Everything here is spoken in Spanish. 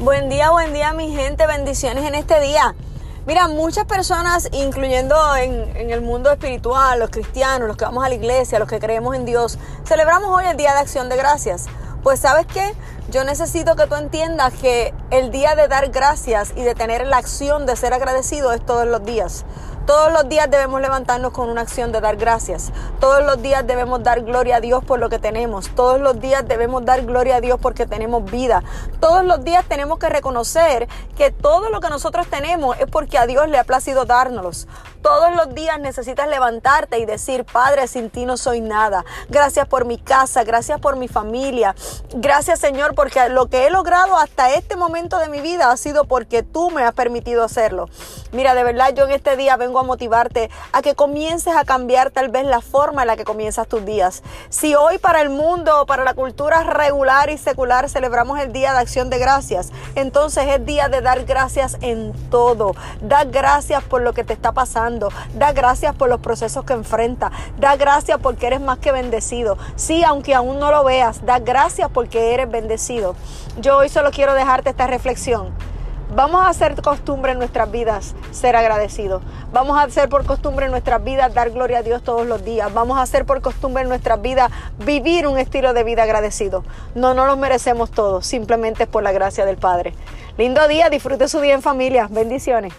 Buen día, buen día mi gente, bendiciones en este día. Mira, muchas personas, incluyendo en, el mundo espiritual, los cristianos, los que vamos a la iglesia, los que creemos en Dios, celebramos hoy el Día de Acción de Gracias. Pues sabes qué, yo necesito que tú entiendas que el día de dar gracias y de tener la acción de ser agradecido es todos los días. Todos los días debemos levantarnos con una acción de dar gracias. Todos los días debemos dar gloria a Dios por lo que tenemos. Todos los días debemos dar gloria a Dios porque tenemos vida. Todos los días tenemos que reconocer que todo lo que nosotros tenemos es porque a Dios le ha placido dárnoslos. Todos los días necesitas levantarte y decir, Padre, sin ti no soy nada. Gracias por mi casa, gracias por mi familia. Gracias Señor porque lo que he logrado hasta este momento de mi vida ha sido porque tú me has permitido hacerlo. Mira, de verdad yo en este día vengo a motivarte a que comiences a cambiar tal vez la forma en la que comienzas tus días. Si hoy para el mundo, para la cultura regular y secular celebramos el Día de Acción de Gracias, entonces es día de dar gracias en todo. Da gracias por lo que te está pasando. Da gracias por los procesos que enfrentas. Da gracias porque eres más que bendecido. Sí, aunque aún no lo veas, da gracias porque eres bendecido. Yo hoy solo quiero dejarte esta reflexión. Vamos a hacer costumbre en nuestras vidas ser agradecidos. Vamos a hacer por costumbre en nuestras vidas dar gloria a Dios todos los días. Vamos a hacer por costumbre en nuestras vidas vivir un estilo de vida agradecido. No, no lo merecemos todos, simplemente es por la gracia del Padre. Lindo día, disfrute su día en familia. Bendiciones.